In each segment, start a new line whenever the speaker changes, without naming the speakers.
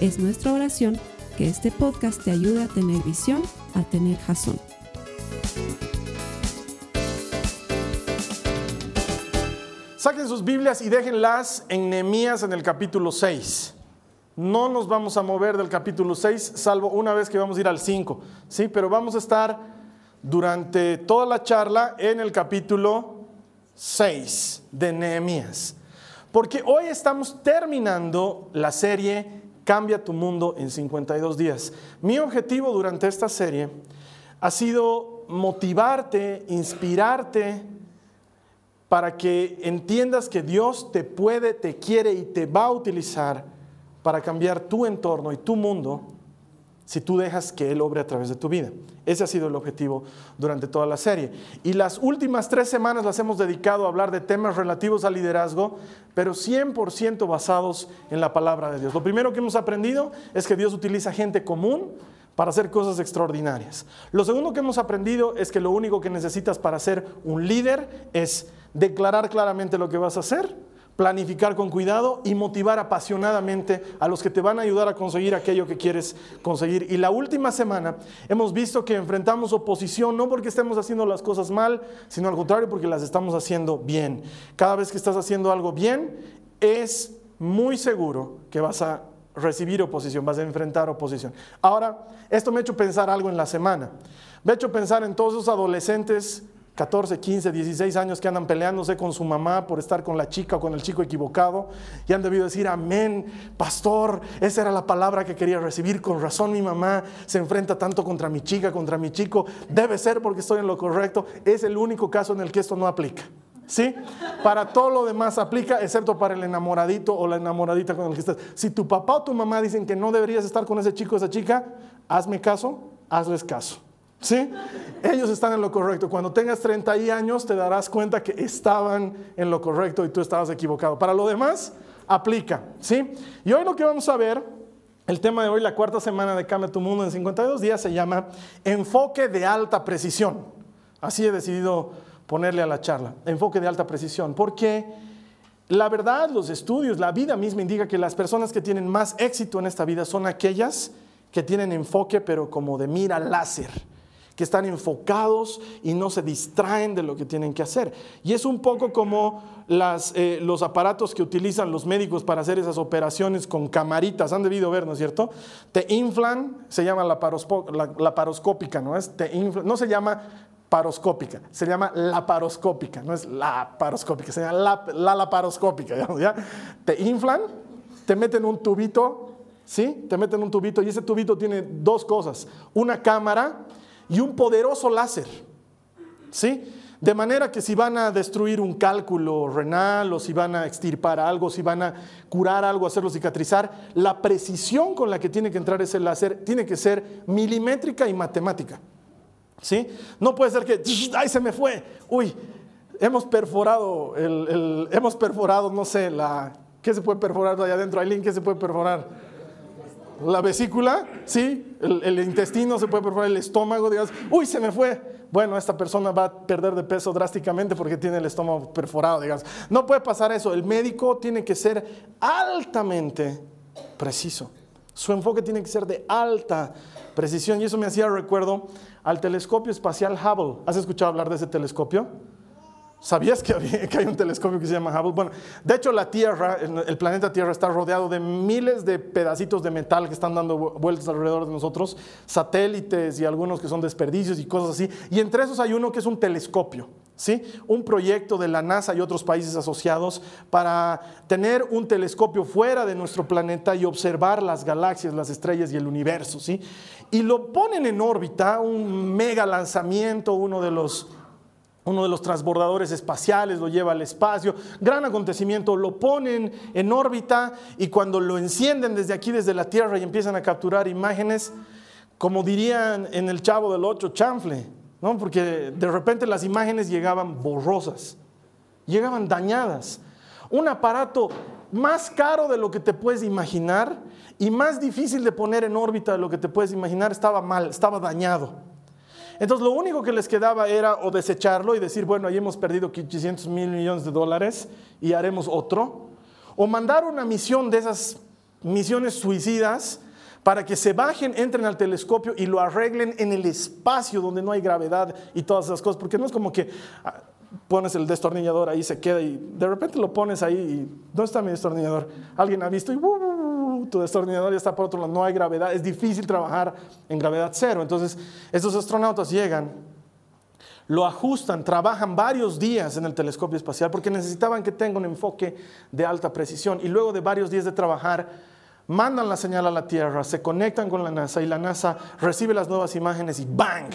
Es nuestra oración que este podcast te ayude a tener visión, a tener jazón.
Saquen sus Biblias y déjenlas en Nehemías en el capítulo 6. No nos vamos a mover del capítulo 6, salvo una vez que vamos a ir al 5, ¿sí? Pero vamos a estar durante toda la charla en el capítulo 6 de Nehemías. Porque hoy estamos terminando la serie Cambia tu mundo en 52 días. Mi objetivo durante esta serie ha sido motivarte, inspirarte para que entiendas que Dios te puede, te quiere y te va a utilizar para cambiar tu entorno y tu mundo si tú dejas que Él obre a través de tu vida. Ese ha sido el objetivo durante toda la serie. Y las últimas tres semanas las hemos dedicado a hablar de temas relativos al liderazgo, pero 100% basados en la palabra de Dios. Lo primero que hemos aprendido es que Dios utiliza gente común para hacer cosas extraordinarias. Lo segundo que hemos aprendido es que lo único que necesitas para ser un líder es declarar claramente lo que vas a hacer planificar con cuidado y motivar apasionadamente a los que te van a ayudar a conseguir aquello que quieres conseguir. Y la última semana hemos visto que enfrentamos oposición no porque estemos haciendo las cosas mal, sino al contrario porque las estamos haciendo bien. Cada vez que estás haciendo algo bien, es muy seguro que vas a recibir oposición, vas a enfrentar oposición. Ahora, esto me ha hecho pensar algo en la semana. Me ha hecho pensar en todos esos adolescentes 14, 15, 16 años que andan peleándose con su mamá por estar con la chica o con el chico equivocado y han debido decir, amén, pastor, esa era la palabra que quería recibir, con razón mi mamá se enfrenta tanto contra mi chica, contra mi chico, debe ser porque estoy en lo correcto, es el único caso en el que esto no aplica. ¿Sí? Para todo lo demás aplica, excepto para el enamoradito o la enamoradita con el que estás. Si tu papá o tu mamá dicen que no deberías estar con ese chico o esa chica, hazme caso, hazles caso. ¿Sí? Ellos están en lo correcto. Cuando tengas 30 años te darás cuenta que estaban en lo correcto y tú estabas equivocado. Para lo demás, aplica. ¿Sí? Y hoy lo que vamos a ver, el tema de hoy, la cuarta semana de Cambia tu Mundo en 52 días, se llama Enfoque de alta precisión. Así he decidido ponerle a la charla, enfoque de alta precisión. Porque la verdad, los estudios, la vida misma indica que las personas que tienen más éxito en esta vida son aquellas que tienen enfoque, pero como de mira láser que están enfocados y no se distraen de lo que tienen que hacer. Y es un poco como las, eh, los aparatos que utilizan los médicos para hacer esas operaciones con camaritas, han debido ver, ¿no es cierto? Te inflan, se llama la, paroscópica, ¿no es? Te no se llama paroscópica, se llama laparoscópica, no es la paroscópica, se llama la, la laparoscópica, ¿ya? Te inflan, te meten un tubito, ¿sí? Te meten un tubito y ese tubito tiene dos cosas, una cámara y un poderoso láser. ¿Sí? De manera que si van a destruir un cálculo renal o si van a extirpar algo, si van a curar algo, hacerlo cicatrizar, la precisión con la que tiene que entrar ese láser tiene que ser milimétrica y matemática. ¿Sí? No puede ser que, ¡ay, se me fue! Uy, hemos perforado, el, hemos perforado, no sé, la, ¿qué se puede perforar allá adentro? Aileen, ¿qué se puede perforar? La vesícula, ¿sí? El, intestino se puede perforar, el estómago, digas, uy, se me fue. Bueno, esta persona va a perder de peso drásticamente porque tiene el estómago perforado, digamos. No puede pasar eso. El médico tiene que ser altamente preciso. Su enfoque tiene que ser de alta precisión. Y eso me hacía recuerdo al telescopio espacial Hubble. ¿Has escuchado hablar de ese telescopio? ¿Sabías que, hay un telescopio que se llama Hubble? Bueno, de hecho la Tierra, el planeta Tierra está rodeado de miles de pedacitos de metal que están dando vueltas alrededor de nosotros, satélites y algunos que son desperdicios y cosas así. Y entre esos hay uno que es un telescopio, ¿sí? Un proyecto de la NASA y otros países asociados para tener un telescopio fuera de nuestro planeta y observar las galaxias, las estrellas y el universo, ¿sí? Y lo ponen en órbita, un mega lanzamiento, uno de los uno de los transbordadores espaciales lo lleva al espacio, gran acontecimiento, lo ponen en órbita y cuando lo encienden desde aquí, desde la Tierra y empiezan a capturar imágenes, como dirían en el Chavo del Ocho, chanfle, ¿no? porque de repente las imágenes llegaban borrosas, llegaban dañadas. Un aparato más caro de lo que te puedes imaginar y más difícil de poner en órbita de lo que te puedes imaginar estaba mal, estaba dañado. Entonces lo único que les quedaba era o desecharlo y decir, bueno, ahí hemos perdido 500 mil millones de dólares y haremos otro, o mandar una misión de esas misiones suicidas para que se bajen, entren al telescopio y lo arreglen en el espacio donde no hay gravedad y todas esas cosas, porque no es como que ah, pones el destornillador ahí, se queda y de repente lo pones ahí y ¿dónde está mi destornillador? Alguien ha visto y tu destornillador ya está por otro lado, no hay gravedad, es difícil trabajar en gravedad cero. Entonces, estos astronautas llegan, lo ajustan, trabajan varios días en el telescopio espacial porque necesitaban que tenga un enfoque de alta precisión y luego de varios días de trabajar, mandan la señal a la Tierra, se conectan con la NASA y la NASA recibe las nuevas imágenes y ¡bang!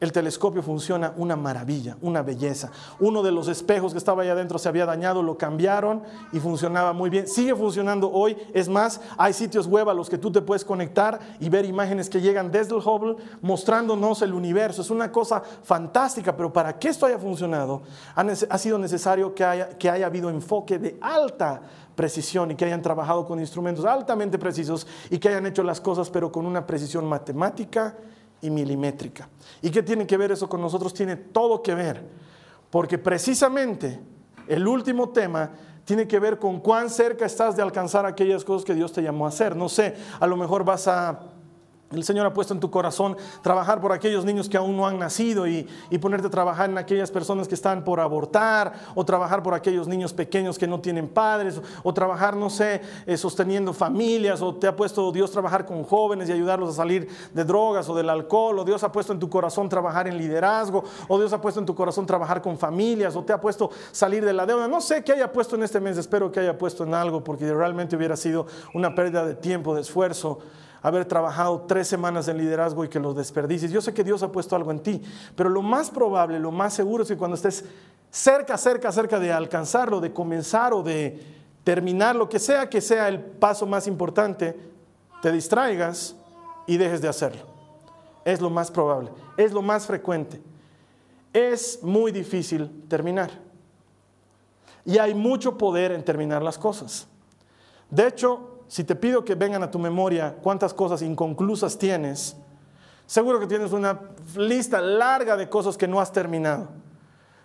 El telescopio funciona una maravilla, una belleza. Uno de los espejos que estaba ahí adentro se había dañado, lo cambiaron y funcionaba muy bien. Sigue funcionando hoy. Es más, hay sitios web a los que tú te puedes conectar y ver imágenes que llegan desde el Hubble mostrándonos el universo. Es una cosa fantástica, pero para que esto haya funcionado, ha sido necesario que haya, que haya habido enfoque de alta precisión y que hayan trabajado con instrumentos altamente precisos y que hayan hecho las cosas, pero con una precisión matemática y milimétrica. ¿Y qué tiene que ver eso con nosotros? Tiene todo que ver, porque precisamente el último tema tiene que ver con cuán cerca estás de alcanzar aquellas cosas que Dios te llamó a hacer. No sé, a lo mejor vas a el Señor ha puesto en tu corazón trabajar por aquellos niños que aún no han nacido y, ponerte a trabajar en aquellas personas que están por abortar o trabajar por aquellos niños pequeños que no tienen padres o, trabajar, no sé, eh, sosteniendo familias o te ha puesto Dios trabajar con jóvenes y ayudarlos a salir de drogas o del alcohol o Dios ha puesto en tu corazón trabajar en liderazgo o Dios ha puesto en tu corazón trabajar con familias o te ha puesto salir de la deuda. No sé qué haya puesto en este mes, espero que haya puesto en algo porque realmente hubiera sido una pérdida de tiempo, de esfuerzo haber trabajado tres semanas en liderazgo y que lo desperdicies. Yo sé que Dios ha puesto algo en ti, pero lo más probable, lo más seguro es que cuando estés cerca, cerca, cerca de alcanzarlo, de comenzar o de terminar, lo que sea que sea el paso más importante, te distraigas y dejes de hacerlo. Es lo más probable, es lo más frecuente. Es muy difícil terminar. Y hay mucho poder en terminar las cosas. De hecho, si te pido que vengan a tu memoria cuántas cosas inconclusas tienes, seguro que tienes una lista larga de cosas que no has terminado.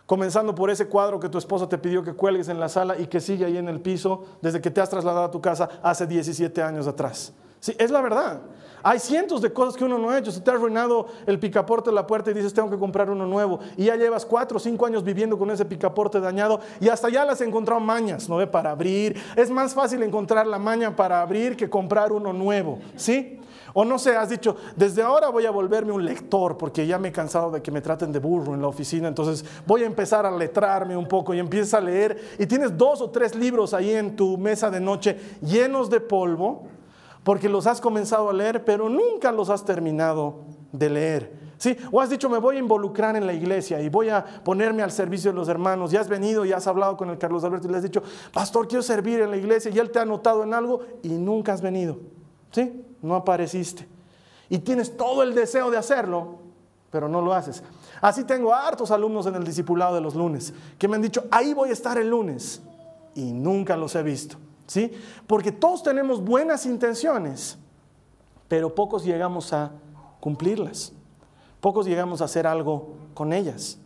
Comenzando por ese cuadro que tu esposa te pidió que cuelgues en la sala y que sigue ahí en el piso desde que te has trasladado a tu casa hace 17 años atrás. Es la verdad. Hay cientos de cosas que uno no ha hecho. Si te ha arruinado el picaporte de la puerta y dices, tengo que comprar uno nuevo, y ya llevas cuatro o cinco años viviendo con ese picaporte dañado, y hasta ya las has encontrado mañas, ¿no ve? Para abrir. Es más fácil encontrar la maña para abrir que comprar uno nuevo, ¿sí? O no sé, has dicho, desde ahora voy a volverme un lector porque ya me he cansado de que me traten de burro en la oficina, entonces voy a empezar a letrarme un poco y empiezas a leer y tienes dos o tres libros ahí en tu mesa de noche llenos de polvo porque los has comenzado a leer, pero nunca los has terminado de leer. ¿Sí? O has dicho, me voy a involucrar en la iglesia y voy a ponerme al servicio de los hermanos. Ya has venido y has hablado con el Carlos Alberto y le has dicho, pastor, quiero servir en la iglesia y él te ha notado en algo y nunca has venido. ¿Sí? No apareciste. Y tienes todo el deseo de hacerlo, pero no lo haces. Así tengo hartos alumnos en el discipulado de los lunes que me han dicho, ahí voy a estar el lunes y nunca los he visto. ¿Sí? Porque todos tenemos buenas intenciones, pero pocos llegamos a cumplirlas. Pocos llegamos a hacer algo con ellas.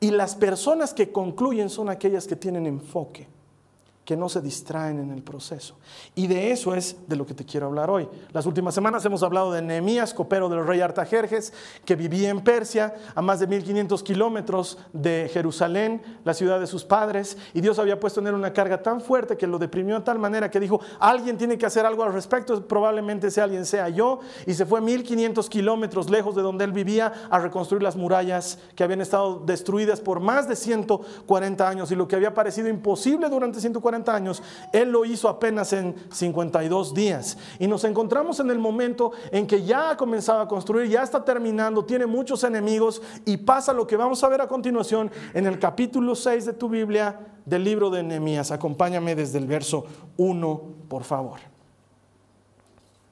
Y las personas que concluyen son aquellas que tienen enfoque que no se distraen en el proceso. Y de eso es de lo que te quiero hablar hoy. Las últimas semanas hemos hablado de Nehemías, copero del rey Artajerjes, que vivía en Persia, a más de 1500 kilómetros de Jerusalén, la ciudad de sus padres, y Dios había puesto en él una carga tan fuerte que lo deprimió de tal manera que dijo, alguien tiene que hacer algo al respecto, probablemente ese alguien sea yo, y se fue 1500 kilómetros lejos de donde él vivía a reconstruir las murallas que habían estado destruidas por más de 140 años, y lo que había parecido imposible durante 140 40 años, Él lo hizo apenas en 52 días. Y nos encontramos en el momento en que ya ha comenzado a construir, ya está terminando, tiene muchos enemigos y pasa lo que vamos a ver a continuación en el capítulo 6 de tu Biblia del libro de Nehemías. Acompáñame desde el verso 1, por favor.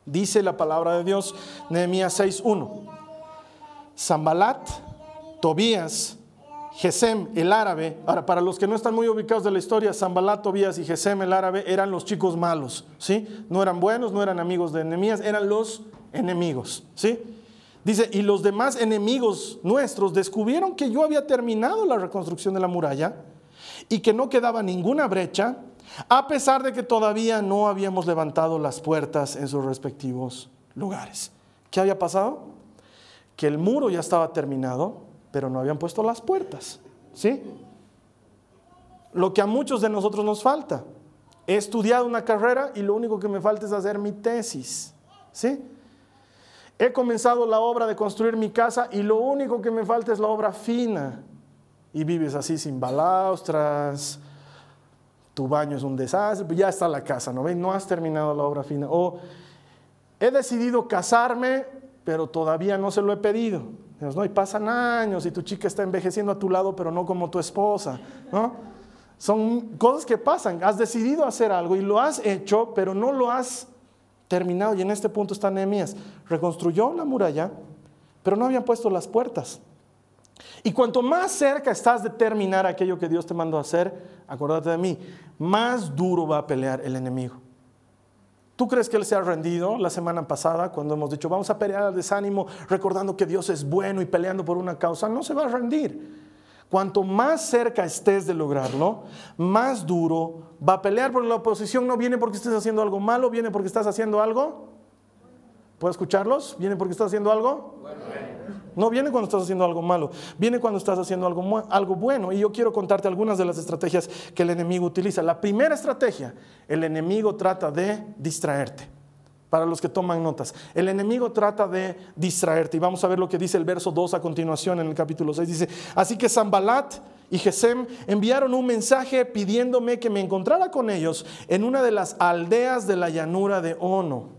Dice la palabra de Dios, Nehemías 6.1. Zambalat, Tobías, Gesem, el árabe. Ahora, para los que no están muy ubicados de la historia, Zambalat, Tobías y Gesem, el árabe, eran los chicos malos, ¿sí? No eran buenos, no eran amigos de Nehemías, eran los enemigos, ¿sí? Dice, y los demás enemigos nuestros descubrieron que yo había terminado la reconstrucción de la muralla y que no quedaba ninguna brecha a pesar de que todavía no habíamos levantado las puertas en sus respectivos lugares. ¿Qué había pasado? Que el muro ya estaba terminado, pero no habían puesto las puertas. ¿Sí? Lo que a muchos de nosotros nos falta. He estudiado una carrera y lo único que me falta es hacer mi tesis. ¿Sí? He comenzado la obra de construir mi casa y lo único que me falta es la obra fina. Y vives así sin balaustras, tu baño es un desastre, pues ya está la casa, ¿no ven? No has terminado la obra fina. O he decidido casarme, pero todavía no se lo he pedido. ¿No? Y pasan años y tu chica está envejeciendo a tu lado, pero no como tu esposa, ¿no? Son cosas que pasan. Has decidido hacer algo y lo has hecho, pero no lo has terminado. Y en este punto está Nehemías. Reconstruyó la muralla, pero no habían puesto las puertas. Y cuanto más cerca estás de terminar aquello que Dios te mandó a hacer, acuérdate de mí, más duro va a pelear el enemigo. ¿Tú crees que Él se ha rendido la semana pasada cuando hemos dicho vamos a pelear al desánimo recordando que Dios es bueno y peleando por una causa? No se va a rendir. Cuanto más cerca estés de lograrlo, más duro va a pelear porque la oposición no viene porque estés haciendo algo malo, viene porque estás haciendo algo. ¿Puedo escucharlos? ¿Viene porque estás haciendo algo? No viene cuando estás haciendo algo malo, viene cuando estás haciendo algo, algo bueno. Y yo quiero contarte algunas de las estrategias que el enemigo utiliza. La primera estrategia, el enemigo trata de distraerte. Para los que toman notas, el enemigo trata de distraerte. Y vamos a ver lo que dice el verso 2 a continuación en el capítulo 6. Dice, así que Zambalat y Gesem enviaron un mensaje pidiéndome que me encontrara con ellos en una de las aldeas de la llanura de Ono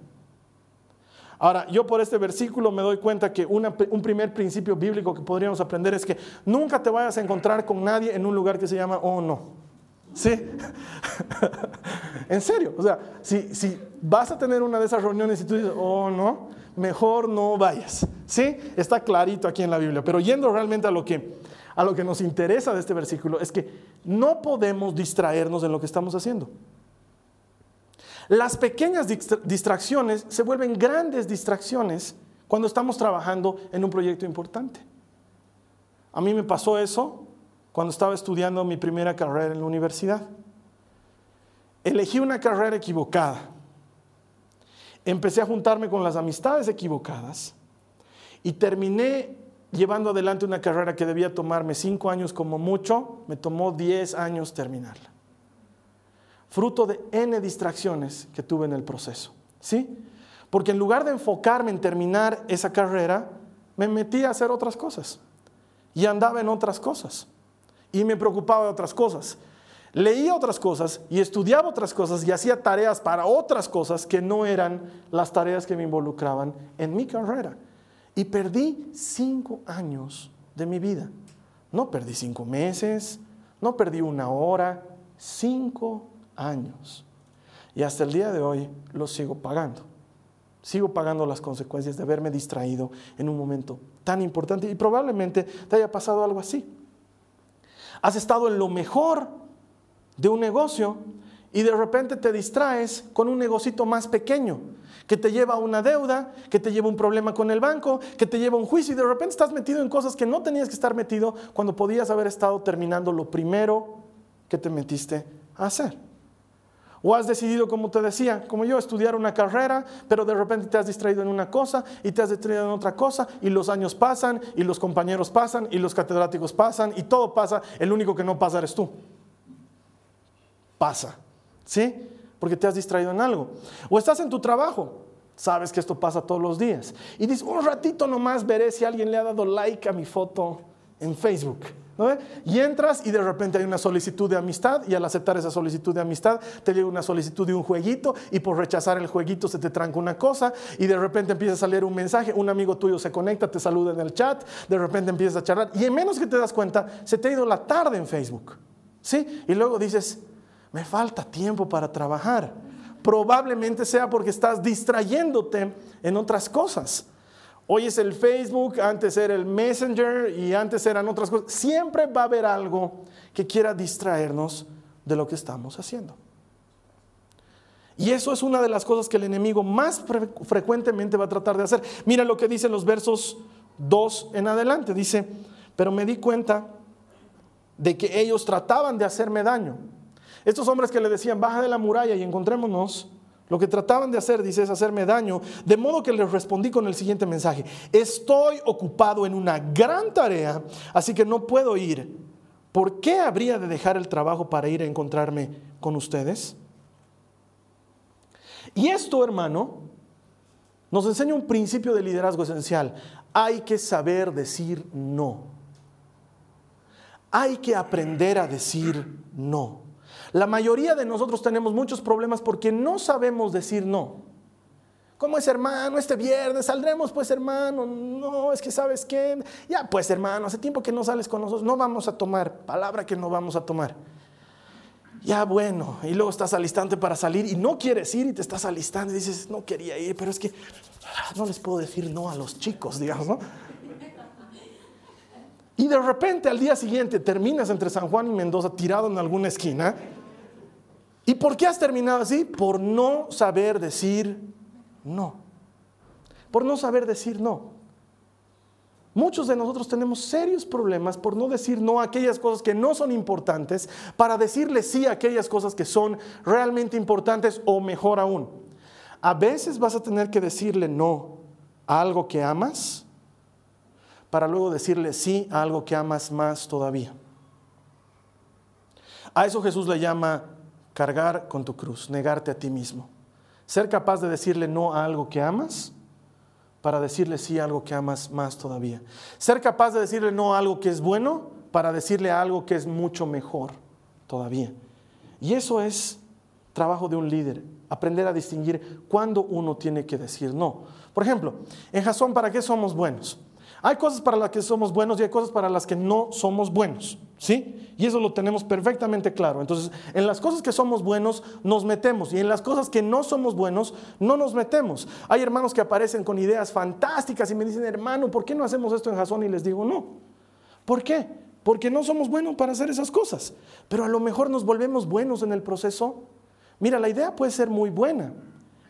Ahora, yo por este versículo me doy cuenta que un primer principio bíblico que podríamos aprender es que nunca te vayas a encontrar con nadie en un lugar que se llama oh no. ¿Sí? en serio, o sea, si, si vas a tener una de esas reuniones y tú dices, oh no, mejor no vayas. ¿Sí? Está clarito aquí en la Biblia, pero yendo realmente a lo que, a lo que nos interesa de este versículo es que no podemos distraernos en lo que estamos haciendo. Las pequeñas distracciones se vuelven grandes distracciones cuando estamos trabajando en un proyecto importante. A mí me pasó eso cuando estaba estudiando mi primera carrera en la universidad. Elegí una carrera equivocada. Empecé a juntarme con las amistades equivocadas y terminé llevando adelante una carrera que debía tomarme cinco años como mucho, me tomó diez años terminarla fruto de N distracciones que tuve en el proceso. ¿Sí? Porque en lugar de enfocarme en terminar esa carrera, me metí a hacer otras cosas. Y andaba en otras cosas. Y me preocupaba de otras cosas. Leía otras cosas y estudiaba otras cosas y hacía tareas para otras cosas que no eran las tareas que me involucraban en mi carrera. Y perdí cinco años de mi vida. No perdí cinco meses, no perdí una hora, cinco años. Y hasta el día de hoy lo sigo pagando. Sigo pagando las consecuencias de haberme distraído en un momento tan importante y probablemente te haya pasado algo así. Has estado en lo mejor de un negocio y de repente te distraes con un negocito más pequeño que te lleva a una deuda, que te lleva un problema con el banco, que te lleva a un juicio y de repente estás metido en cosas que no tenías que estar metido cuando podías haber estado terminando lo primero que te metiste a hacer. O has decidido, como te decía, como yo, estudiar una carrera, pero de repente te has distraído en una cosa y te has distraído en otra cosa y los años pasan y los compañeros pasan y los catedráticos pasan y todo pasa. El único que no pasa eres tú. Pasa. ¿Sí? Porque te has distraído en algo. O estás en tu trabajo. Sabes que esto pasa todos los días. Y dices, un ratito nomás veré si alguien le ha dado like a mi foto en Facebook. Y entras y de repente hay una solicitud de amistad y al aceptar esa solicitud de amistad te llega una solicitud de un jueguito y por rechazar el jueguito se te tranca una cosa y de repente empieza a salir un mensaje, un amigo tuyo se conecta, te saluda en el chat, de repente empiezas a charlar y en menos que te das cuenta se te ha ido la tarde en Facebook. ¿Sí? Y luego dices, me falta tiempo para trabajar. Probablemente sea porque estás distrayéndote en otras cosas. Hoy es el Facebook, antes era el Messenger y antes eran otras cosas. Siempre va a haber algo que quiera distraernos de lo que estamos haciendo. Y eso es una de las cosas que el enemigo más frecuentemente va a tratar de hacer. Mira lo que dicen los versos 2 en adelante. Dice, pero me di cuenta de que ellos trataban de hacerme daño. Estos hombres que le decían, baja de la muralla y encontrémonos, lo que trataban de hacer, dice, es hacerme daño, de modo que les respondí con el siguiente mensaje, estoy ocupado en una gran tarea, así que no puedo ir. ¿Por qué habría de dejar el trabajo para ir a encontrarme con ustedes? Y esto, hermano, nos enseña un principio de liderazgo esencial. Hay que saber decir no. Hay que aprender a decir no. La mayoría de nosotros tenemos muchos problemas porque no sabemos decir no. ¿Cómo es hermano? Este viernes saldremos pues hermano. No, es que sabes qué. Ya pues hermano, hace tiempo que no sales con nosotros. No vamos a tomar. Palabra que no vamos a tomar. Ya bueno. Y luego estás alistante para salir y no quieres ir y te estás alistando y dices, no quería ir, pero es que no les puedo decir no a los chicos, digamos, ¿no? Y de repente al día siguiente terminas entre San Juan y Mendoza tirado en alguna esquina. ¿Y por qué has terminado así? Por no saber decir no. Por no saber decir no. Muchos de nosotros tenemos serios problemas por no decir no a aquellas cosas que no son importantes, para decirle sí a aquellas cosas que son realmente importantes o mejor aún. A veces vas a tener que decirle no a algo que amas para luego decirle sí a algo que amas más todavía. A eso Jesús le llama cargar con tu cruz, negarte a ti mismo. Ser capaz de decirle no a algo que amas para decirle sí a algo que amas más todavía. Ser capaz de decirle no a algo que es bueno para decirle a algo que es mucho mejor todavía. Y eso es trabajo de un líder, aprender a distinguir cuándo uno tiene que decir no. Por ejemplo, en Jasón, ¿para qué somos buenos? Hay cosas para las que somos buenos y hay cosas para las que no somos buenos, ¿sí? Y eso lo tenemos perfectamente claro. Entonces, en las cosas que somos buenos nos metemos y en las cosas que no somos buenos no nos metemos. Hay hermanos que aparecen con ideas fantásticas y me dicen, hermano, ¿por qué no hacemos esto en Jason? Y les digo, no. ¿Por qué? Porque no somos buenos para hacer esas cosas. Pero a lo mejor nos volvemos buenos en el proceso. Mira, la idea puede ser muy buena,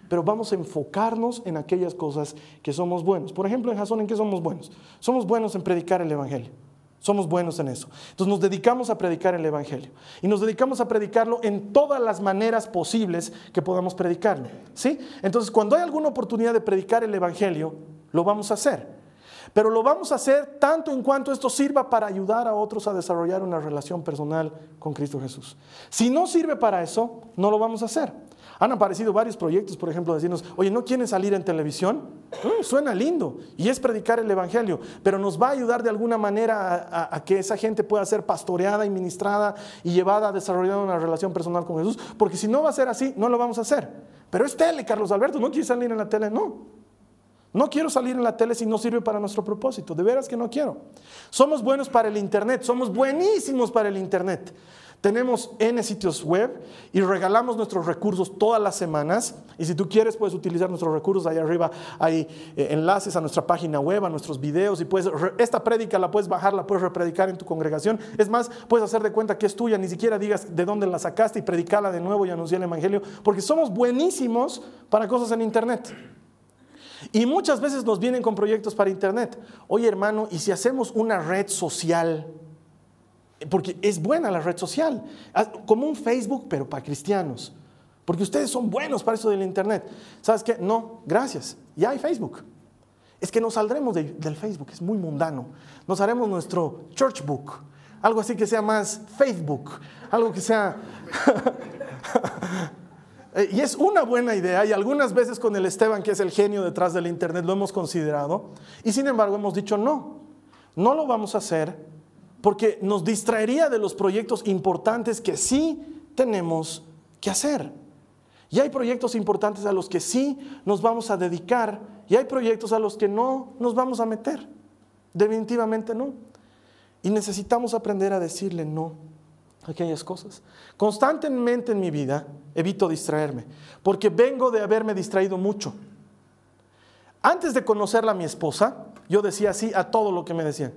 pero vamos a enfocarnos en aquellas cosas que somos buenos. Por ejemplo, en Jason, ¿en qué somos buenos? Somos buenos en predicar el Evangelio. Somos buenos en eso. Entonces nos dedicamos a predicar el Evangelio. Y nos dedicamos a predicarlo en todas las maneras posibles que podamos predicarlo. ¿Sí? Entonces cuando hay alguna oportunidad de predicar el Evangelio, lo vamos a hacer. Pero lo vamos a hacer tanto en cuanto esto sirva para ayudar a otros a desarrollar una relación personal con Cristo Jesús. Si no sirve para eso, no lo vamos a hacer. Han aparecido varios proyectos, por ejemplo, decirnos, oye, ¿no quieren salir en televisión? Mm, suena lindo y es predicar el Evangelio, pero nos va a ayudar de alguna manera a, que esa gente pueda ser pastoreada y ministrada y llevada a desarrollar una relación personal con Jesús, porque si no va a ser así, no lo vamos a hacer. Pero es tele, Carlos Alberto, ¿no quieres salir en la tele? No. No quiero salir en la tele si no sirve para nuestro propósito. De veras que no quiero. Somos buenos para el Internet, somos buenísimos para el Internet. Tenemos N sitios web y regalamos nuestros recursos todas las semanas. Y si tú quieres, puedes utilizar nuestros recursos. Ahí arriba hay eh, enlaces a nuestra página web, a nuestros videos. Y puedes, esta prédica la puedes bajar, la puedes repredicar en tu congregación. Es más, puedes hacer de cuenta que es tuya. Ni siquiera digas de dónde la sacaste y predicarla de nuevo y anunciar el Evangelio. Porque somos buenísimos para cosas en Internet. Y muchas veces nos vienen con proyectos para Internet. Oye, hermano, ¿y si hacemos una red social? Porque es buena la red social, como un Facebook, pero para cristianos. Porque ustedes son buenos para eso del Internet. ¿Sabes qué? No, gracias. Ya hay Facebook. Es que nos saldremos del Facebook, es muy mundano. Nos haremos nuestro church book, algo así que sea más Facebook, algo que sea... y es una buena idea y algunas veces con el Esteban, que es el genio detrás del Internet, lo hemos considerado. Y sin embargo hemos dicho no, no lo vamos a hacer porque nos distraería de los proyectos importantes que sí tenemos que hacer. Y hay proyectos importantes a los que sí nos vamos a dedicar y hay proyectos a los que no nos vamos a meter. Definitivamente no. Y necesitamos aprender a decirle no aquellas cosas. Constantemente en mi vida evito distraerme, porque vengo de haberme distraído mucho. Antes de conocerla a mi esposa, yo decía sí a todo lo que me decían.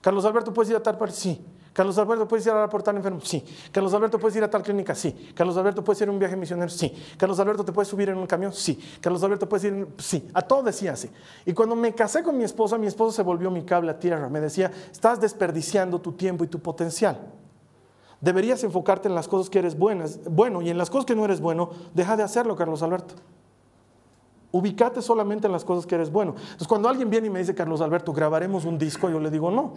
Carlos Alberto, ¿puedes ir a tal parte? Sí. Carlos Alberto, ¿puedes ir a reportar enfermo? Sí. Carlos Alberto, ¿puedes ir a tal clínica? Sí. Carlos Alberto, ¿puedes ir a un viaje misionero? Sí. Carlos Alberto, ¿te puedes subir en un camión? Sí. Carlos Alberto, ¿puedes ir? Sí. A todo decía así. Y cuando me casé con mi esposa, mi esposa se volvió mi cable a tierra. Me decía, estás desperdiciando tu tiempo y tu potencial. Deberías enfocarte en las cosas que eres buenas, bueno, y en las cosas que no eres bueno, deja de hacerlo, Carlos Alberto. Ubicate solamente en las cosas que eres bueno. Entonces, cuando alguien viene y me dice, Carlos Alberto, grabaremos un disco, yo le digo, no.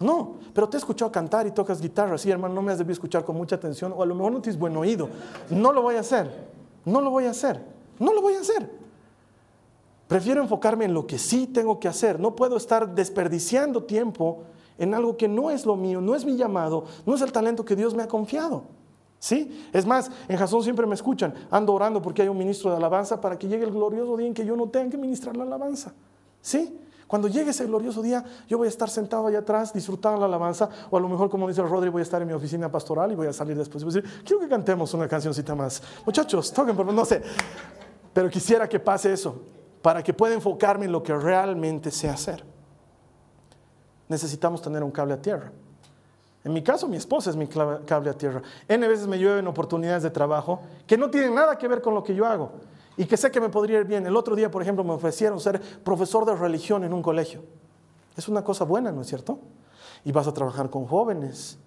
No, pero te he escuchado cantar y tocas guitarra. Sí, hermano, no me has debido escuchar con mucha atención o a lo mejor no tienes buen oído. No lo voy a hacer. No lo voy a hacer. No lo voy a hacer. Prefiero enfocarme en lo que sí tengo que hacer. No puedo estar desperdiciando tiempo en algo que no es lo mío, no es mi llamado, no es el talento que Dios me ha confiado. ¿Sí? Es más, en Jasón siempre me escuchan, ando orando porque hay un ministro de alabanza para que llegue el glorioso día en que yo no tenga que ministrar la alabanza. ¿Sí? Cuando llegue ese glorioso día, yo voy a estar sentado allá atrás disfrutando la alabanza, o a lo mejor, como dice Rodri, voy a estar en mi oficina pastoral y voy a salir después y decir, quiero que cantemos una cancioncita más. Muchachos, toquen, por no sé. Pero quisiera que pase eso, para que pueda enfocarme en lo que realmente sé hacer. Necesitamos tener un cable a tierra. En mi caso, mi esposa es mi cable a tierra. N veces me llueven oportunidades de trabajo que no tienen nada que ver con lo que yo hago y que sé que me podría ir bien. El otro día, por ejemplo, me ofrecieron ser profesor de religión en un colegio. Es una cosa buena, ¿no es cierto? Y vas a trabajar con jóvenes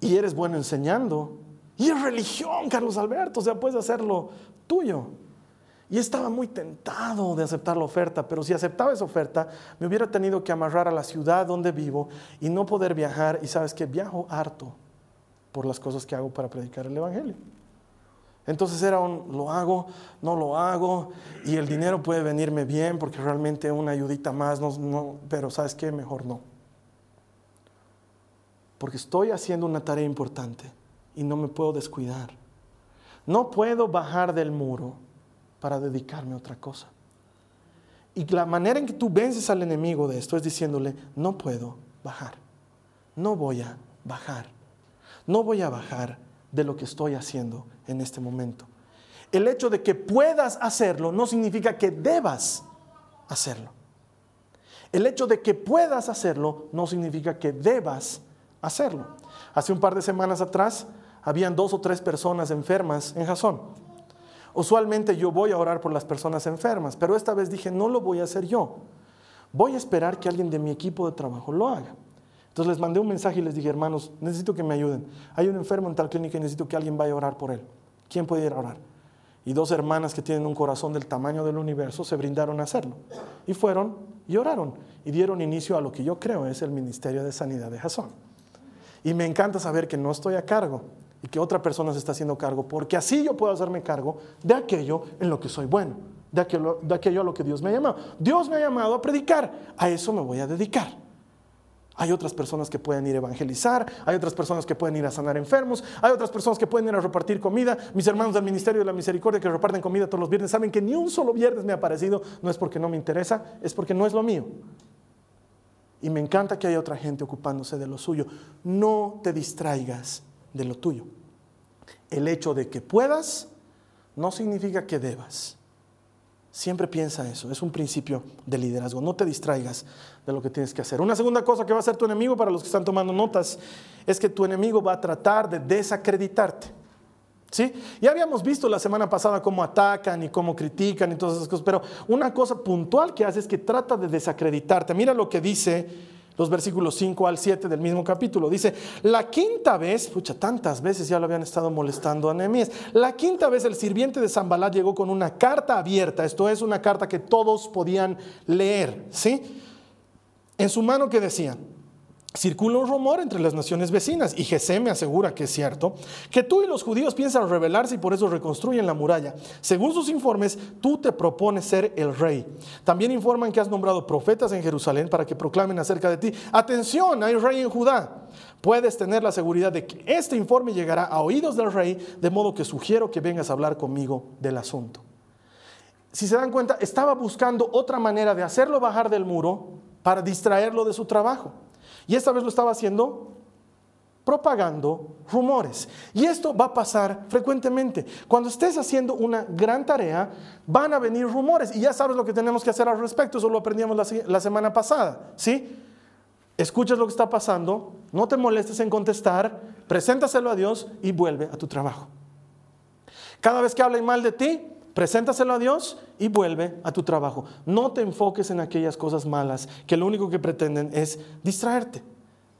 y eres bueno enseñando. Y es religión, Carlos Alberto, o sea, puedes hacerlo tuyo. Y estaba muy tentado de aceptar la oferta, pero si aceptaba esa oferta, me hubiera tenido que amarrar a la ciudad donde vivo y no poder viajar. Y sabes que viajo harto por las cosas que hago para predicar el Evangelio. Entonces era un, lo hago, no lo hago, y el dinero puede venirme bien porque realmente una ayudita más, no, pero ¿sabes qué? Mejor no. Porque estoy haciendo una tarea importante y no me puedo descuidar. No puedo bajar del muro para dedicarme a otra cosa. Y la manera en que tú vences al enemigo de esto es diciéndole, no puedo bajar, no voy a bajar, no voy a bajar de lo que estoy haciendo en este momento. El hecho de que puedas hacerlo no significa que debas hacerlo. El hecho de que puedas hacerlo no significa que debas hacerlo. Hace un par de semanas atrás habían dos o tres personas enfermas en Jasón. Usualmente yo voy a orar por las personas enfermas, pero esta vez dije, no lo voy a hacer yo. Voy a esperar que alguien de mi equipo de trabajo lo haga. Entonces les mandé un mensaje y les dije, hermanos, necesito que me ayuden. Hay un enfermo en tal clínica y necesito que alguien vaya a orar por él. ¿Quién puede ir a orar? Y dos hermanas que tienen un corazón del tamaño del universo se brindaron a hacerlo. Y fueron y oraron y dieron inicio a lo que yo creo es el Ministerio de Sanidad de Jasón. Y me encanta saber que no estoy a cargo y que otra persona se está haciendo cargo, porque así yo puedo hacerme cargo de aquello en lo que soy bueno, de aquello, de aquello a lo que Dios me ha llamado. Dios me ha llamado a predicar, a eso me voy a dedicar. Hay otras personas que pueden ir a evangelizar, hay otras personas que pueden ir a sanar enfermos, hay otras personas que pueden ir a repartir comida. Mis hermanos del Ministerio de la Misericordia que reparten comida todos los viernes saben que ni un solo viernes me ha parecido, no es porque no me interesa, es porque no es lo mío. Y me encanta que haya otra gente ocupándose de lo suyo. No te distraigas de lo tuyo. El hecho de que puedas no significa que debas. Siempre piensa eso, es un principio de liderazgo. No te distraigas de lo que tienes que hacer. Una segunda cosa que va a hacer tu enemigo para los que están tomando notas es que tu enemigo va a tratar de desacreditarte. ¿Sí? Ya habíamos visto la semana pasada cómo atacan y cómo critican y todas esas cosas, pero una cosa puntual que hace es que trata de desacreditarte. Mira lo que dice los versículos 5 al 7 del mismo capítulo. Dice, la quinta vez, pucha, tantas veces ya lo habían estado molestando a Nehemías, la quinta vez el sirviente de Zambalat llegó con una carta abierta, esto es una carta que todos podían leer, ¿sí? En su mano que decía, Circula un rumor entre las naciones vecinas y Jesé me asegura que es cierto, que tú y los judíos piensan rebelarse y por eso reconstruyen la muralla. Según sus informes, tú te propones ser el rey. También informan que has nombrado profetas en Jerusalén para que proclamen acerca de ti. Atención, hay rey en Judá. Puedes tener la seguridad de que este informe llegará a oídos del rey, de modo que sugiero que vengas a hablar conmigo del asunto. Si se dan cuenta, estaba buscando otra manera de hacerlo bajar del muro para distraerlo de su trabajo. Y esta vez lo estaba haciendo propagando rumores. Y esto va a pasar frecuentemente. Cuando estés haciendo una gran tarea, van a venir rumores. Y ya sabes lo que tenemos que hacer al respecto. Eso lo aprendíamos la, semana pasada. ¿Sí? Escuchas lo que está pasando, no te molestes en contestar, preséntaselo a Dios y vuelve a tu trabajo. Cada vez que hablen mal de ti, preséntaselo a Dios y vuelve a tu trabajo. No te enfoques en aquellas cosas malas que lo único que pretenden es distraerte.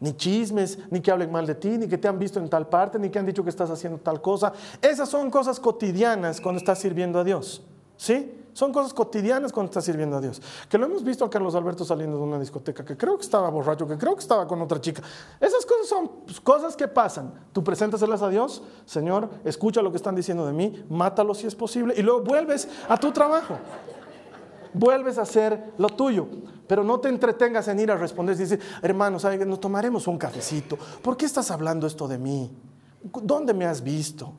Ni chismes, ni que hablen mal de ti, ni que te han visto en tal parte, ni que han dicho que estás haciendo tal cosa. Esas son cosas cotidianas cuando estás sirviendo a Dios. ¿Sí? Son cosas cotidianas cuando estás sirviendo a Dios. Que lo hemos visto a Carlos Alberto saliendo de una discoteca, que creo que estaba borracho, que creo que estaba con otra chica. Esas cosas son pues, cosas que pasan. Tú preséntaselas a Dios, Señor, escucha lo que están diciendo de mí, mátalo si es posible, y luego vuelves a tu trabajo. Vuelves a hacer lo tuyo, pero no te entretengas en ir a responder y decir, hermano, nos tomaremos un cafecito. ¿Por qué estás hablando esto de mí? ¿Dónde me has visto?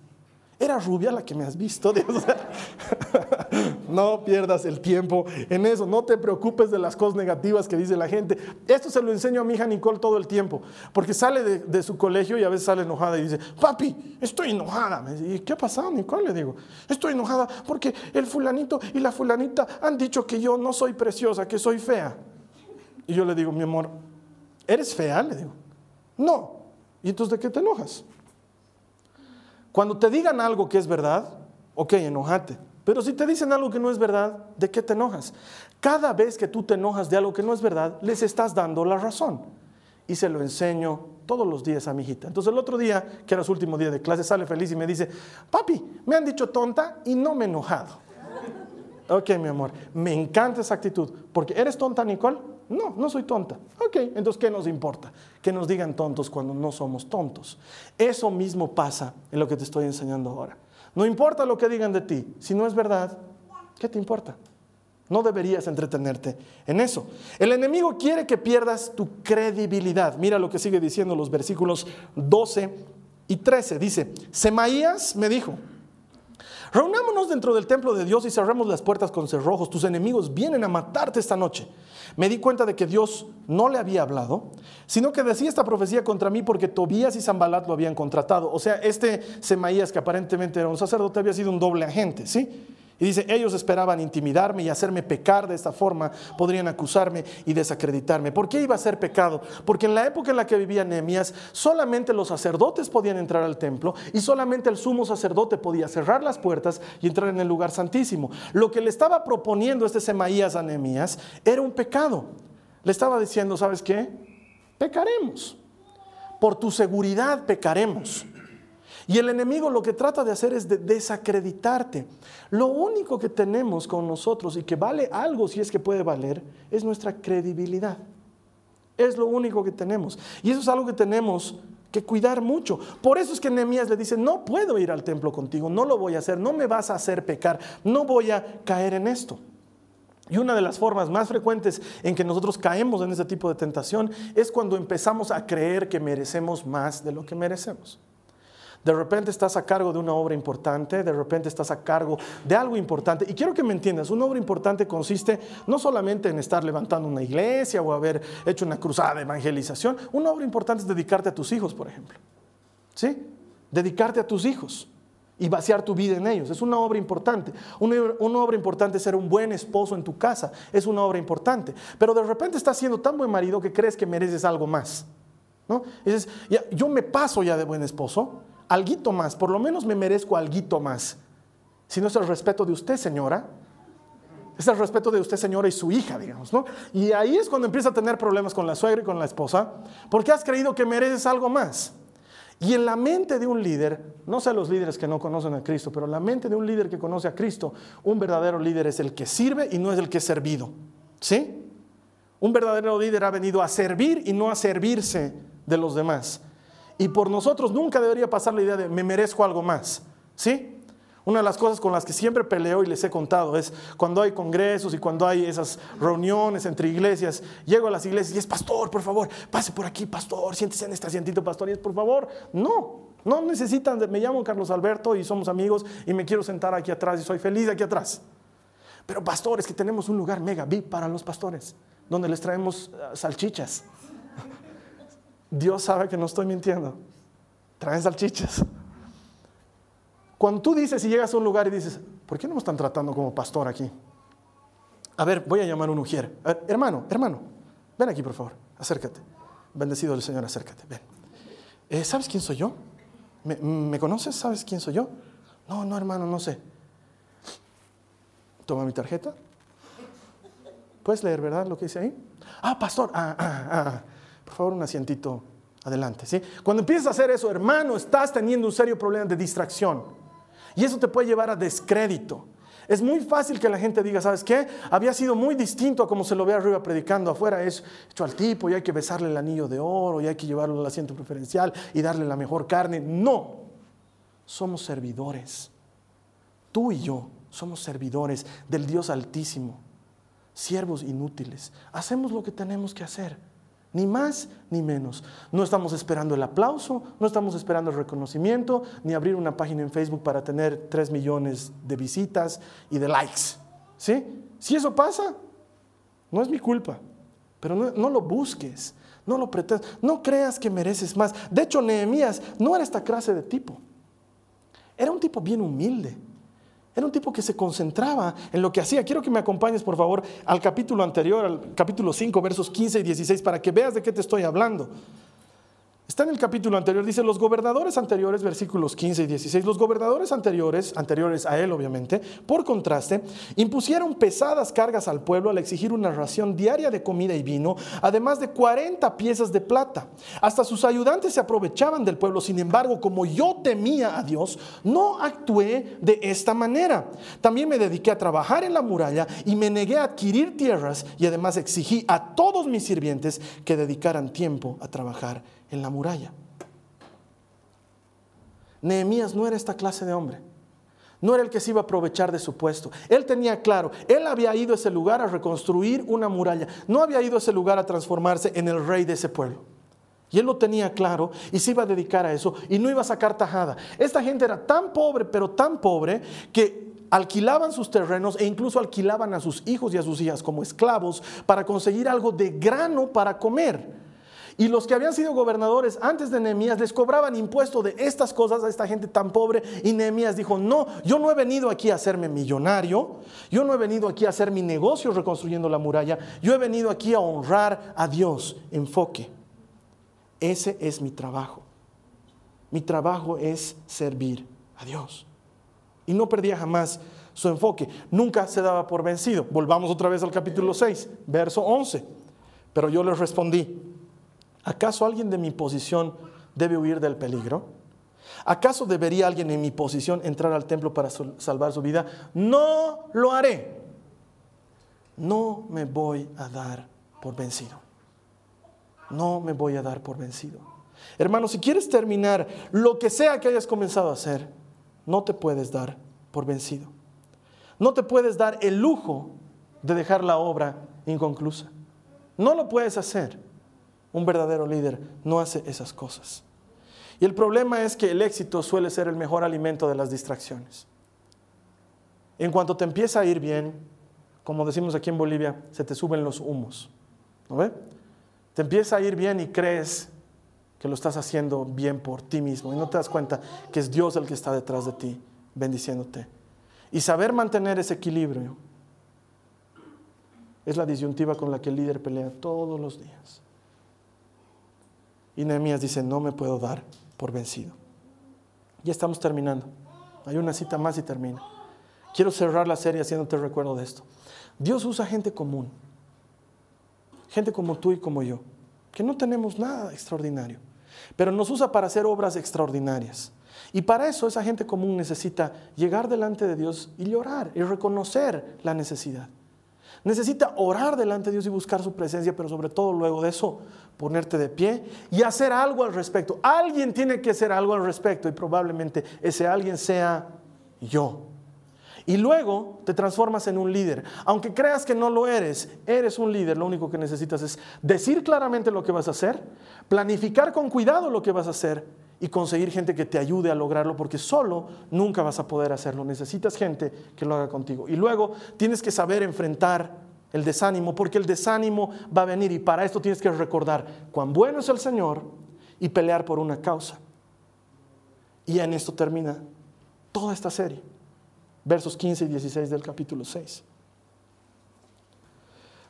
Era rubia la que me has visto. no pierdas el tiempo en eso. No te preocupes de las cosas negativas que dice la gente. Esto se lo enseño a mi hija Nicole todo el tiempo. Porque sale de, su colegio y a veces sale enojada y dice, papi, estoy enojada. Me dice, ¿Y qué ha pasado, Nicole? Le digo, estoy enojada porque el fulanito y la fulanita han dicho que yo no soy preciosa, que soy fea. Y yo le digo, mi amor, ¿eres fea? Le digo, no. ¿Y entonces de qué te enojas? Cuando te digan algo que es verdad, ok, enojate. Pero si te dicen algo que no es verdad, ¿de qué te enojas? Cada vez que tú te enojas de algo que no es verdad, les estás dando la razón. Y se lo enseño todos los días a mi hijita. Entonces el otro día, que era su último día de clase, sale feliz y me dice, papi, me han dicho tonta y no me he enojado. Ok, mi amor, me encanta esa actitud. Porque eres tonta, Nicole. No, no soy tonta. Ok, entonces, ¿qué nos importa? Que nos digan tontos cuando no somos tontos. Eso mismo pasa en lo que te estoy enseñando ahora. No importa lo que digan de ti, si no es verdad, ¿qué te importa? No deberías entretenerte en eso. El enemigo quiere que pierdas tu credibilidad. Mira lo que sigue diciendo los versículos 12 y 13. Dice, Semaías me dijo, Reunámonos dentro del templo de Dios y cerremos las puertas con cerrojos. Tus enemigos vienen a matarte esta noche. Me di cuenta de que Dios no le había hablado, sino que decía esta profecía contra mí porque Tobías y Zambalat lo habían contratado. O sea, este Semaías, que aparentemente era un sacerdote, había sido un doble agente, ¿sí? Y dice, ellos esperaban intimidarme y hacerme pecar de esta forma, podrían acusarme y desacreditarme. ¿Por qué iba a ser pecado? Porque en la época en la que vivía Nehemías, solamente los sacerdotes podían entrar al templo y solamente el sumo sacerdote podía cerrar las puertas y entrar en el lugar santísimo. Lo que le estaba proponiendo este Semaías a Nehemías era un pecado. Le estaba diciendo, ¿sabes qué? Pecaremos. Por tu seguridad pecaremos. Y el enemigo lo que trata de hacer es de desacreditarte. Lo único que tenemos con nosotros y que vale algo si es que puede valer es nuestra credibilidad. Es lo único que tenemos. Y eso es algo que tenemos que cuidar mucho. Por eso es que Nehemías le dice, no puedo ir al templo contigo, no lo voy a hacer, no me vas a hacer pecar, no voy a caer en esto. Y una de las formas más frecuentes en que nosotros caemos en ese tipo de tentación es cuando empezamos a creer que merecemos más de lo que merecemos. De repente estás a cargo de una obra importante, de repente estás a cargo de algo importante. Y quiero que me entiendas, una obra importante consiste no solamente en estar levantando una iglesia o haber hecho una cruzada de evangelización, una obra importante es dedicarte a tus hijos, por ejemplo. ¿Sí? Dedicarte a tus hijos y vaciar tu vida en ellos. Es una obra importante. Una, obra importante es ser un buen esposo en tu casa. Es una obra importante. Pero de repente estás siendo tan buen marido que crees que mereces algo más. ¿no? Y dices, yo me paso ya de buen esposo alguito más, por lo menos me merezco alguito más. Si no es el respeto de usted, señora, es el respeto de usted, señora, y su hija, digamos, ¿no? Y ahí es cuando empieza a tener problemas con la suegra y con la esposa, porque has creído que mereces algo más. Y en la mente de un líder, no sé los líderes que no conocen a Cristo, pero en la mente de un líder que conoce a Cristo, un verdadero líder es el que sirve y no es el que es servido. ¿Sí? Un verdadero líder ha venido a servir y no a servirse de los demás. Y por nosotros nunca debería pasar la idea de me merezco algo más. ¿Sí? Una de las cosas con las que siempre peleo y les he contado es cuando hay congresos y cuando hay esas reuniones entre iglesias, llego a las iglesias y es pastor, por favor, pase por aquí, pastor, siéntese en este asientito, pastor, y es por favor. No, no necesitan, me llamo Carlos Alberto y somos amigos y me quiero sentar aquí atrás y soy feliz aquí atrás. Pero pastores, que tenemos un lugar mega VIP para los pastores, donde les traemos uh, salchichas. Dios sabe que no estoy mintiendo. Traen salchichas. Cuando tú dices y llegas a un lugar y dices, ¿por qué no me están tratando como pastor aquí? A ver, voy a llamar a un ujier. hermano, hermano, ven aquí por favor, acércate. Bendecido el Señor, acércate, ven. Eh, ¿Sabes quién soy yo? ¿Me, conoces? ¿Sabes quién soy yo? No, no, hermano, no sé. Toma mi tarjeta. ¿Puedes leer, verdad, lo que dice ahí? Ah, pastor. Ah, ah, ah. Por favor, un asientito adelante. ¿sí? Cuando empiezas a hacer eso, hermano, estás teniendo un serio problema de distracción. Y eso te puede llevar a descrédito. Es muy fácil que la gente diga, ¿sabes qué? Había sido muy distinto a como se lo ve arriba predicando afuera. Es hecho al tipo y hay que besarle el anillo de oro y hay que llevarlo al asiento preferencial y darle la mejor carne. No, somos servidores. Tú y yo somos servidores del Dios Altísimo, siervos inútiles. Hacemos lo que tenemos que hacer. Ni más ni menos. No estamos esperando el aplauso, no estamos esperando el reconocimiento, ni abrir una página en Facebook para tener 3 millones de visitas y de likes. ¿Sí? Si eso pasa, no es mi culpa. Pero no, no lo busques, no lo pretendas, no creas que mereces más. De hecho, Nehemías no era esta clase de tipo. Era un tipo bien humilde. Era un tipo que se concentraba en lo que hacía. Quiero que me acompañes, por favor, al capítulo anterior, al capítulo 5, versos 15 y 16, para que veas de qué te estoy hablando. Está en el capítulo anterior, dice, los gobernadores anteriores, versículos 15 y 16, los gobernadores anteriores, anteriores a él obviamente, por contraste, impusieron pesadas cargas al pueblo al exigir una ración diaria de comida y vino, además de 40 piezas de plata. Hasta sus ayudantes se aprovechaban del pueblo, sin embargo, como yo temía a Dios, no actué de esta manera. También me dediqué a trabajar en la muralla y me negué a adquirir tierras y además exigí a todos mis sirvientes que dedicaran tiempo a trabajar en la muralla. Nehemías no era esta clase de hombre. No era el que se iba a aprovechar de su puesto. Él tenía claro, él había ido a ese lugar a reconstruir una muralla. No había ido a ese lugar a transformarse en el rey de ese pueblo. Y él lo tenía claro y se iba a dedicar a eso y no iba a sacar tajada. Esta gente era tan pobre, pero tan pobre, que alquilaban sus terrenos e incluso alquilaban a sus hijos y a sus hijas como esclavos para conseguir algo de grano para comer. Y los que habían sido gobernadores antes de Nehemías les cobraban impuesto de estas cosas a esta gente tan pobre. Y Nehemías dijo, no, yo no he venido aquí a hacerme millonario, yo no he venido aquí a hacer mi negocio reconstruyendo la muralla, yo he venido aquí a honrar a Dios. Enfoque. Ese es mi trabajo. Mi trabajo es servir a Dios. Y no perdía jamás su enfoque. Nunca se daba por vencido. Volvamos otra vez al capítulo 6, verso 11. Pero yo les respondí, ¿Acaso alguien de mi posición debe huir del peligro? ¿Acaso debería alguien en mi posición entrar al templo para salvar su vida? No lo haré. No me voy a dar por vencido. No me voy a dar por vencido. Hermano, si quieres terminar lo que sea que hayas comenzado a hacer, no te puedes dar por vencido. No te puedes dar el lujo de dejar la obra inconclusa. No lo puedes hacer. Un verdadero líder no hace esas cosas. Y el problema es que el éxito suele ser el mejor alimento de las distracciones. En cuanto te empieza a ir bien, como decimos aquí en Bolivia, se te suben los humos. ¿No ve? Te empieza a ir bien y crees que lo estás haciendo bien por ti mismo y no te das cuenta que es Dios el que está detrás de ti, bendiciéndote. Y saber mantener ese equilibrio es la disyuntiva con la que el líder pelea todos los días. Y Nehemías dice, no me puedo dar por vencido. Ya estamos terminando. Hay una cita más y termina. Quiero cerrar la serie haciéndote recuerdo de esto. Dios usa gente común. Gente como tú y como yo. Que no tenemos nada extraordinario. Pero nos usa para hacer obras extraordinarias. Y para eso esa gente común necesita llegar delante de Dios y llorar y reconocer la necesidad. Necesita orar delante de Dios y buscar su presencia, pero sobre todo luego de eso, ponerte de pie y hacer algo al respecto. Alguien tiene que hacer algo al respecto y probablemente ese alguien sea yo. Y luego te transformas en un líder. Aunque creas que no lo eres, eres un líder. Lo único que necesitas es decir claramente lo que vas a hacer, planificar con cuidado lo que vas a hacer y conseguir gente que te ayude a lograrlo, porque solo nunca vas a poder hacerlo. Necesitas gente que lo haga contigo. Y luego tienes que saber enfrentar el desánimo, porque el desánimo va a venir y para esto tienes que recordar cuán bueno es el Señor y pelear por una causa. Y en esto termina toda esta serie versos 15 y 16 del capítulo 6.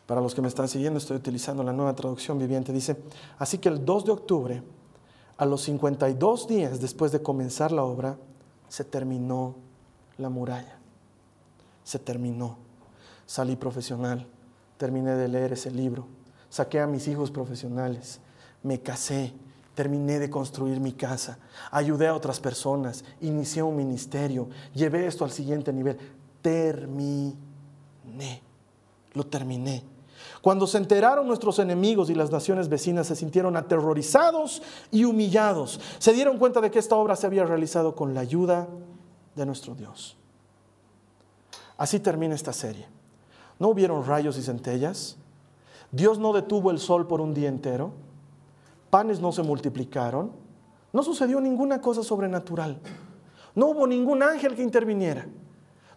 Para los que me están siguiendo, estoy utilizando la nueva traducción viviente. Dice, así que el 2 de octubre, a los 52 días después de comenzar la obra, se terminó la muralla. Se terminó. Salí profesional, terminé de leer ese libro, saqué a mis hijos profesionales, me casé, terminé de construir mi casa, ayudé a otras personas, inicié un ministerio, llevé esto al siguiente nivel. Terminé, lo terminé. Cuando se enteraron nuestros enemigos y las naciones vecinas se sintieron aterrorizados y humillados, se dieron cuenta de que esta obra se había realizado con la ayuda de nuestro Dios. Así termina esta serie. No hubieron rayos y centellas. Dios no detuvo el sol por un día entero panes no se multiplicaron, no sucedió ninguna cosa sobrenatural, no hubo ningún ángel que interviniera.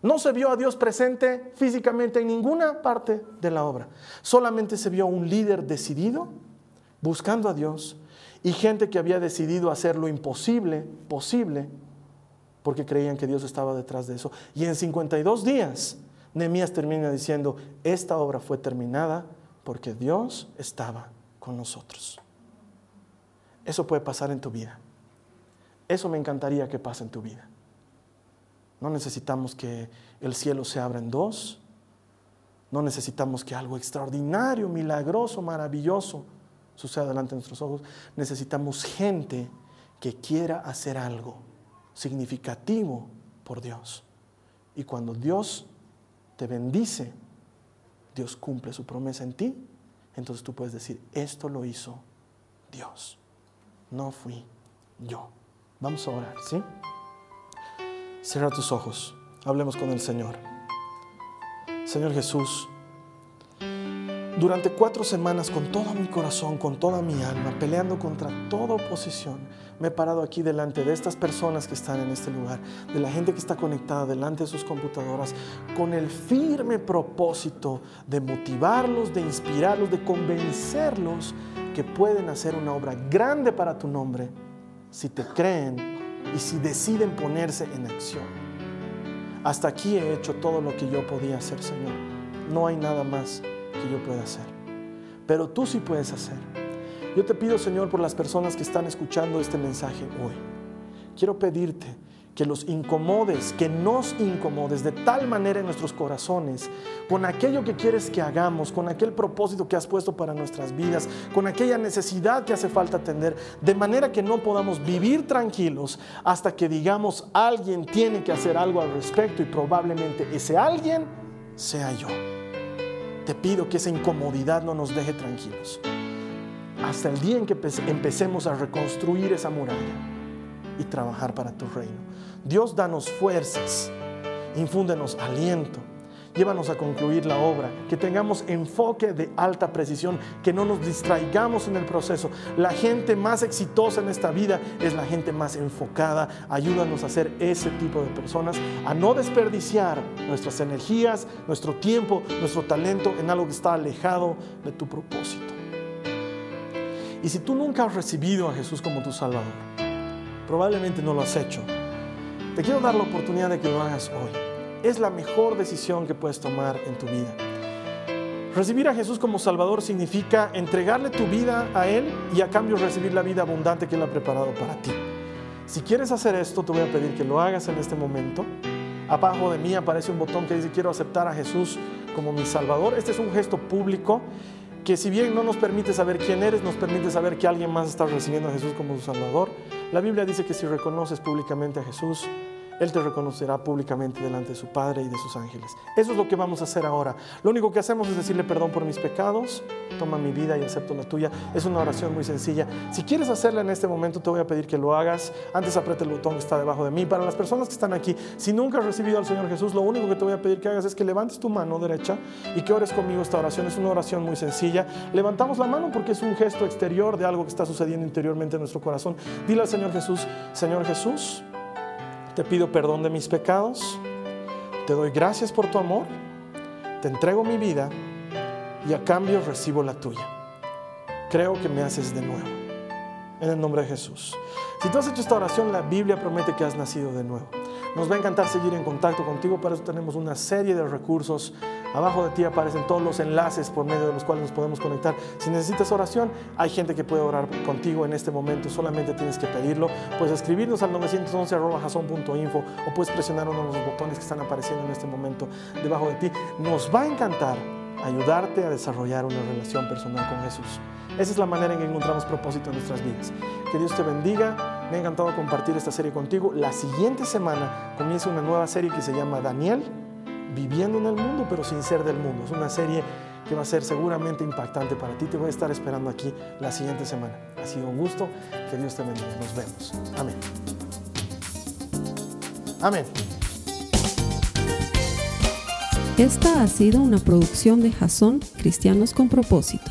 No se vio a Dios presente físicamente en ninguna parte de la obra. Solamente se vio un líder decidido, buscando a Dios, y gente que había decidido hacer lo imposible, posible, porque creían que Dios estaba detrás de eso. Y en 52 días, Nehemías termina diciendo, esta obra fue terminada porque Dios estaba con nosotros. Eso puede pasar en tu vida. Eso me encantaría que pase en tu vida. No necesitamos que el cielo se abra en dos. No necesitamos que algo extraordinario, milagroso, maravilloso suceda delante de nuestros ojos. Necesitamos gente que quiera hacer algo significativo por Dios. Y cuando Dios te bendice, Dios cumple su promesa en ti, entonces tú puedes decir, esto lo hizo Dios no fui yo. Vamos a orar, ¿sí? Cierra tus ojos, hablemos con el Señor. Señor Jesús, durante cuatro semanas con todo mi corazón, con toda mi alma, peleando contra toda oposición, me he parado aquí delante de estas personas que están en este lugar, de la gente que está conectada delante de sus computadoras, con el firme propósito de motivarlos, de inspirarlos, de convencerlos que pueden hacer una obra grande para tu nombre si te creen y si deciden ponerse en acción. Hasta aquí he hecho todo lo que yo podía hacer, Señor. No hay nada más que yo pueda hacer. Pero tú sí puedes hacer. Yo te pido, Señor, por las personas que están escuchando este mensaje hoy. Quiero pedirte que los incomodes, que nos incomodes de tal manera en nuestros corazones, con aquello que quieres que hagamos, con aquel propósito que has puesto para nuestras vidas, con aquella necesidad que hace falta atender, de manera que no podamos vivir tranquilos hasta que digamos alguien tiene que hacer algo al respecto y probablemente ese alguien sea yo. Te pido que esa incomodidad no nos deje tranquilos hasta el día en que empecemos a reconstruir esa muralla y trabajar para tu reino. Dios, danos fuerzas, infúndenos aliento, llévanos a concluir la obra, que tengamos enfoque de alta precisión, que no nos distraigamos en el proceso. La gente más exitosa en esta vida es la gente más enfocada. Ayúdanos a ser ese tipo de personas, a no desperdiciar nuestras energías, nuestro tiempo, nuestro talento en algo que está alejado de tu propósito. Y si tú nunca has recibido a Jesús como tu Salvador, probablemente no lo has hecho, te quiero dar la oportunidad de que lo hagas hoy. Es la mejor decisión que puedes tomar en tu vida. Recibir a Jesús como Salvador significa entregarle tu vida a Él y a cambio recibir la vida abundante que Él ha preparado para ti. Si quieres hacer esto, te voy a pedir que lo hagas en este momento. Abajo de mí aparece un botón que dice quiero aceptar a Jesús como mi Salvador. Este es un gesto público que si bien no nos permite saber quién eres, nos permite saber que alguien más está recibiendo a Jesús como su Salvador. La Biblia dice que si reconoces públicamente a Jesús Él te reconocerá públicamente delante de su Padre y de sus ángeles. Eso es lo que vamos a hacer ahora. Lo único que hacemos es decirle perdón por mis pecados, toma mi vida y acepto la tuya. Es una oración muy sencilla. Si quieres hacerla en este momento, te voy a pedir que lo hagas. Antes aprieta el botón que está debajo de mí. Para las personas que están aquí, si nunca has recibido al Señor Jesús, lo único que te voy a pedir que hagas es que levantes tu mano derecha y que ores conmigo esta oración. Es una oración muy sencilla. Levantamos la mano porque es un gesto exterior de algo que está sucediendo interiormente en nuestro corazón. Dile al Señor Jesús, Señor Jesús, te pido perdón de mis pecados, te doy gracias por tu amor, te entrego mi vida y a cambio recibo la tuya. Creo que me haces de nuevo. En el nombre de Jesús. Si tú has hecho esta oración, la Biblia promete que has nacido de nuevo. Nos va a encantar seguir en contacto contigo, para eso tenemos una serie de recursos Abajo de ti aparecen todos los enlaces por medio de los cuales nos podemos conectar. Si necesitas oración, hay gente que puede orar contigo en este momento, solamente tienes que pedirlo. Puedes escribirnos al 911.info o puedes presionar uno de los botones que están apareciendo en este momento debajo de ti. Nos va a encantar ayudarte a desarrollar una relación personal con Jesús. Esa es la manera en que encontramos propósito en nuestras vidas. Que Dios te bendiga. Me ha encantado compartir esta serie contigo. La siguiente semana comienza una nueva serie que se llama Daniel viviendo en el mundo, pero sin ser del mundo. Es una serie que va a ser seguramente impactante para ti. Te voy a estar esperando aquí la siguiente semana. Ha sido un gusto. Que Dios te bendiga. Nos vemos. Amén. Amén.
Esta ha sido una producción de Jason Cristianos con Propósito.